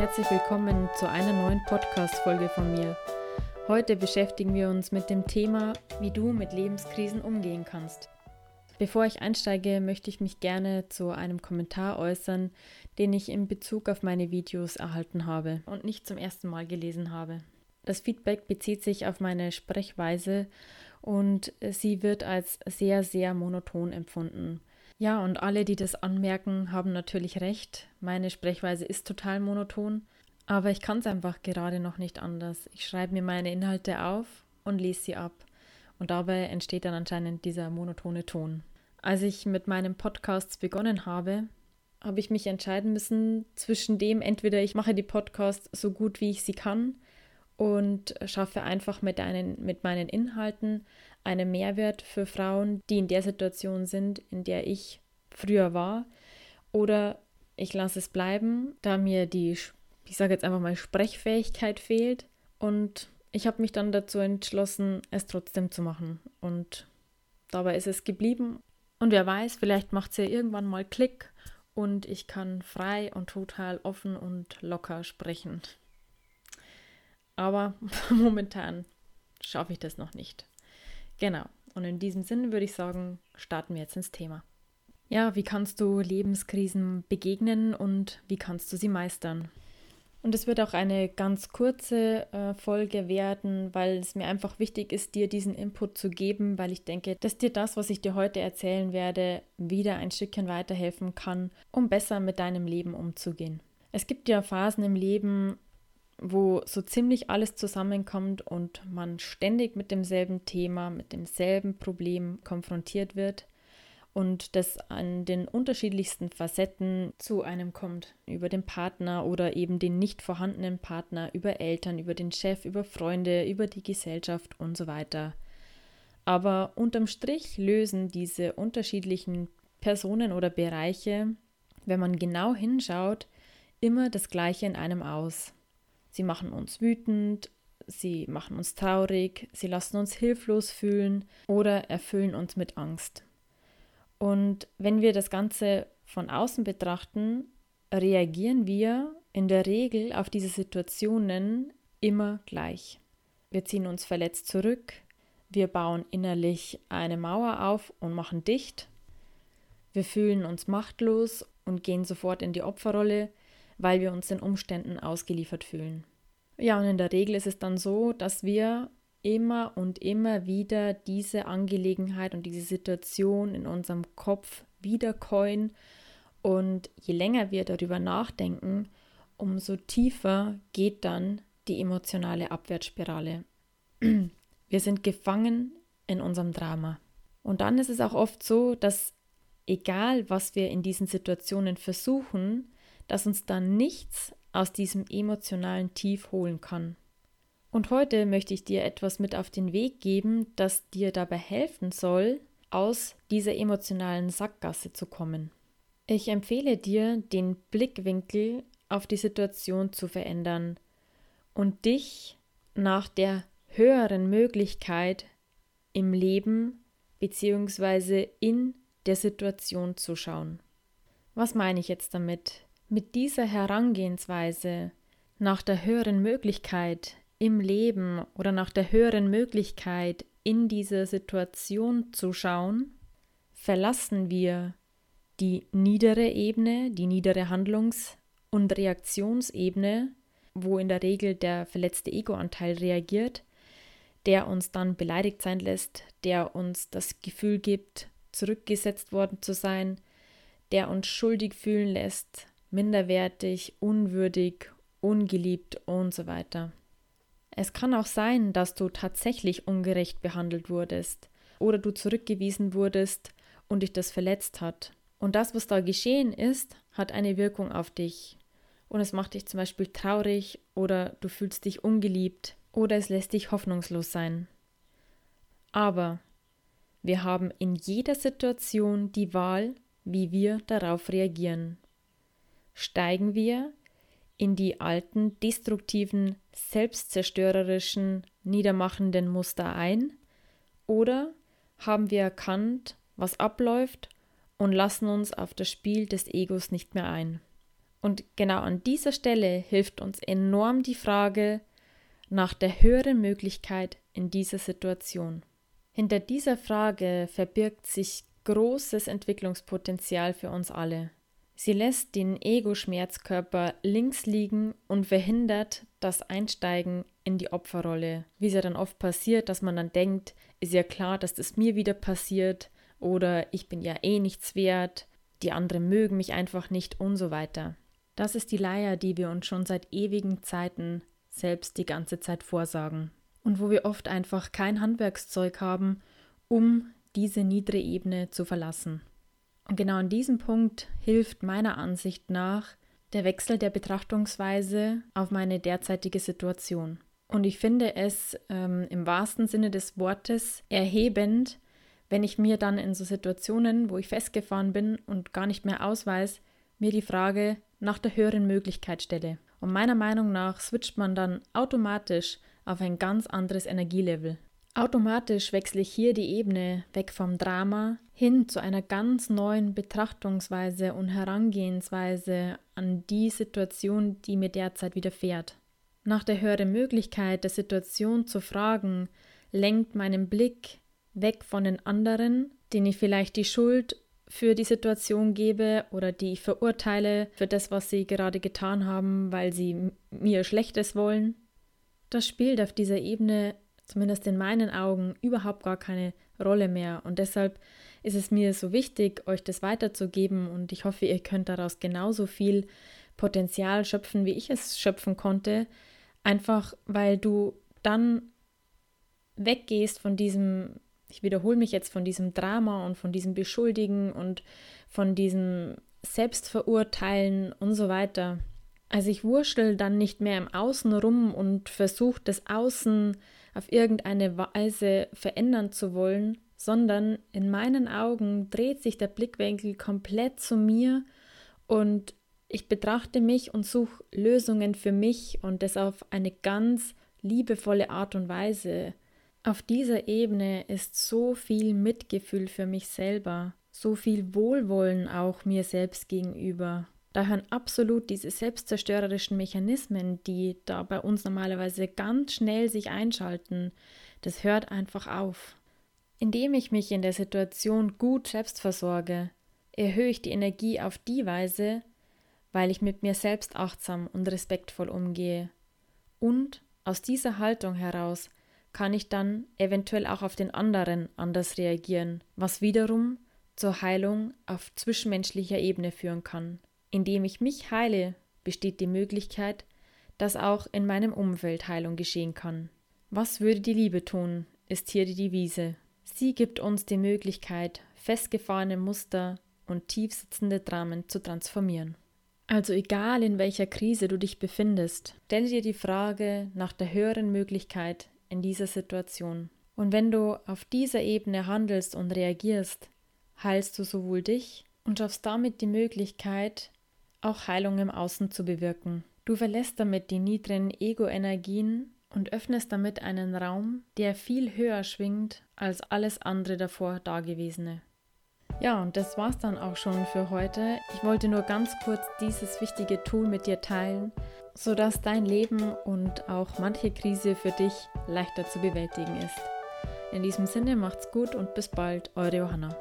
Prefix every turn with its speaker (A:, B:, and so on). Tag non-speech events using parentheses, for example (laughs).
A: herzlich willkommen zu einer neuen Podcast-Folge von mir. Heute beschäftigen wir uns mit dem Thema, wie du mit Lebenskrisen umgehen kannst. Bevor ich einsteige, möchte ich mich gerne zu einem Kommentar äußern, den ich in Bezug auf meine Videos erhalten habe und nicht zum ersten Mal gelesen habe. Das Feedback bezieht sich auf meine Sprechweise und sie wird als sehr, sehr monoton empfunden. Ja, und alle, die das anmerken, haben natürlich recht. Meine Sprechweise ist total monoton, aber ich kann es einfach gerade noch nicht anders. Ich schreibe mir meine Inhalte auf und lese sie ab. Und dabei entsteht dann anscheinend dieser monotone Ton. Als ich mit meinem Podcast begonnen habe, habe ich mich entscheiden müssen zwischen dem, entweder ich mache die Podcasts so gut, wie ich sie kann und schaffe einfach mit, einen, mit meinen Inhalten einen Mehrwert für Frauen, die in der Situation sind, in der ich früher war. Oder ich lasse es bleiben, da mir die, ich sage jetzt einfach mal, Sprechfähigkeit fehlt. Und ich habe mich dann dazu entschlossen, es trotzdem zu machen. Und dabei ist es geblieben. Und wer weiß, vielleicht macht es ja irgendwann mal Klick und ich kann frei und total offen und locker sprechen. Aber (laughs) momentan schaffe ich das noch nicht. Genau. Und in diesem Sinne würde ich sagen, starten wir jetzt ins Thema. Ja, wie kannst du Lebenskrisen begegnen und wie kannst du sie meistern? Und es wird auch eine ganz kurze äh, Folge werden, weil es mir einfach wichtig ist, dir diesen Input zu geben, weil ich denke, dass dir das, was ich dir heute erzählen werde, wieder ein Stückchen weiterhelfen kann, um besser mit deinem Leben umzugehen. Es gibt ja Phasen im Leben, wo so ziemlich alles zusammenkommt und man ständig mit demselben Thema, mit demselben Problem konfrontiert wird und das an den unterschiedlichsten Facetten zu einem kommt. Über den Partner oder eben den nicht vorhandenen Partner, über Eltern, über den Chef, über Freunde, über die Gesellschaft und so weiter. Aber unterm Strich lösen diese unterschiedlichen Personen oder Bereiche, wenn man genau hinschaut, immer das Gleiche in einem aus. Sie machen uns wütend, sie machen uns traurig, sie lassen uns hilflos fühlen oder erfüllen uns mit Angst. Und wenn wir das Ganze von außen betrachten, reagieren wir in der Regel auf diese Situationen immer gleich. Wir ziehen uns verletzt zurück, wir bauen innerlich eine Mauer auf und machen dicht, wir fühlen uns machtlos und gehen sofort in die Opferrolle, weil wir uns den Umständen ausgeliefert fühlen. Ja, und in der Regel ist es dann so, dass wir immer und immer wieder diese Angelegenheit und diese Situation in unserem Kopf wiederkäuen. Und je länger wir darüber nachdenken, umso tiefer geht dann die emotionale Abwärtsspirale. (clears throat) Wir sind gefangen in unserem Drama. Und dann ist es auch oft so, dass egal was wir in diesen Situationen versuchen, dass uns dann nichts aus diesem emotionalen Tief holen kann. Und heute möchte ich dir etwas mit auf den Weg geben, das dir dabei helfen soll, aus dieser emotionalen Sackgasse zu kommen. Ich empfehle dir, den Blickwinkel auf die Situation zu verändern und dich nach der höheren Möglichkeit im Leben bzw. in der Situation zu schauen. Was meine ich jetzt damit? Mit dieser Herangehensweise nach der höheren Möglichkeit im Leben oder nach der höheren Möglichkeit in diese Situation zu schauen, verlassen wir die niedere Ebene, die niedere Handlungs- und Reaktionsebene, wo in der Regel der verletzte Egoanteil reagiert, der uns dann beleidigt sein lässt, der uns das Gefühl gibt, zurückgesetzt worden zu sein, der uns schuldig fühlen lässt, minderwertig, unwürdig, ungeliebt und so weiter. Es kann auch sein, dass du tatsächlich ungerecht behandelt wurdest oder du zurückgewiesen wurdest und dich das verletzt hat. Und das, was da geschehen ist, hat eine Wirkung auf dich. Und es macht dich zum Beispiel traurig oder du fühlst dich ungeliebt oder es lässt dich hoffnungslos sein. Aber wir haben in jeder Situation die Wahl, wie wir darauf reagieren. Steigen wir in die alten, destruktiven, selbstzerstörerischen, niedermachenden Muster ein? Oder haben wir erkannt, was abläuft und lassen uns auf das Spiel des Egos nicht mehr ein? Und genau an dieser Stelle hilft uns enorm die Frage nach der höheren Möglichkeit in dieser Situation. Hinter dieser Frage verbirgt sich großes Entwicklungspotenzial für uns alle. Sie lässt den Ego-Schmerzkörper links liegen und verhindert das Einsteigen in die Opferrolle. Wie es ja dann oft passiert, dass man dann denkt, ist ja klar, dass das mir wieder passiert oder ich bin ja eh nichts wert, die anderen mögen mich einfach nicht und so weiter. Das ist die Leier, die wir uns schon seit ewigen Zeiten selbst die ganze Zeit vorsagen und wo wir oft einfach kein Handwerkszeug haben, um diese niedere Ebene zu verlassen. Und genau an diesem Punkt hilft meiner Ansicht nach der Wechsel der Betrachtungsweise auf meine derzeitige Situation. Und ich finde es ähm, im wahrsten Sinne des Wortes erhebend, wenn ich mir dann in so Situationen, wo ich festgefahren bin und gar nicht mehr ausweis, mir die Frage nach der höheren Möglichkeit stelle. Und meiner Meinung nach switcht man dann automatisch auf ein ganz anderes Energielevel. Automatisch wechsle ich hier die Ebene weg vom Drama hin zu einer ganz neuen Betrachtungsweise und Herangehensweise an die Situation, die mir derzeit widerfährt. Nach der höheren Möglichkeit der Situation zu fragen, lenkt meinen Blick weg von den anderen, denen ich vielleicht die Schuld für die Situation gebe oder die ich verurteile für das, was sie gerade getan haben, weil sie mir Schlechtes wollen. Das spielt auf dieser Ebene zumindest in meinen Augen, überhaupt gar keine Rolle mehr. Und deshalb ist es mir so wichtig, euch das weiterzugeben und ich hoffe, ihr könnt daraus genauso viel Potenzial schöpfen, wie ich es schöpfen konnte. Einfach weil du dann weggehst von diesem, ich wiederhole mich jetzt, von diesem Drama und von diesem Beschuldigen und von diesem Selbstverurteilen und so weiter. Also ich wurschtel dann nicht mehr im Außen rum und versuche das Außen auf irgendeine Weise verändern zu wollen, sondern in meinen Augen dreht sich der Blickwinkel komplett zu mir und ich betrachte mich und suche Lösungen für mich und das auf eine ganz liebevolle Art und Weise. Auf dieser Ebene ist so viel Mitgefühl für mich selber, so viel Wohlwollen auch mir selbst gegenüber. Da hören absolut diese selbstzerstörerischen Mechanismen, die da bei uns normalerweise ganz schnell sich einschalten, das hört einfach auf. Indem ich mich in der Situation gut selbst versorge, erhöhe ich die Energie auf die Weise, weil ich mit mir selbst achtsam und respektvoll umgehe. Und aus dieser Haltung heraus kann ich dann eventuell auch auf den anderen anders reagieren, was wiederum zur Heilung auf zwischenmenschlicher Ebene führen kann. Indem ich mich heile, besteht die Möglichkeit, dass auch in meinem Umfeld Heilung geschehen kann. Was würde die Liebe tun, ist hier die Devise. Sie gibt uns die Möglichkeit, festgefahrene Muster und tiefsitzende Dramen zu transformieren. Also egal in welcher Krise du dich befindest, stelle dir die Frage nach der höheren Möglichkeit in dieser Situation. Und wenn du auf dieser Ebene handelst und reagierst, heilst du sowohl dich und schaffst damit die Möglichkeit, auch Heilung im Außen zu bewirken. Du verlässt damit die niedrigen Ego-Energien und öffnest damit einen Raum, der viel höher schwingt als alles andere davor Dagewesene. Ja, und das war's dann auch schon für heute. Ich wollte nur ganz kurz dieses wichtige Tool mit dir teilen, sodass dein Leben und auch manche Krise für dich leichter zu bewältigen ist. In diesem Sinne macht's gut und bis bald, eure Johanna.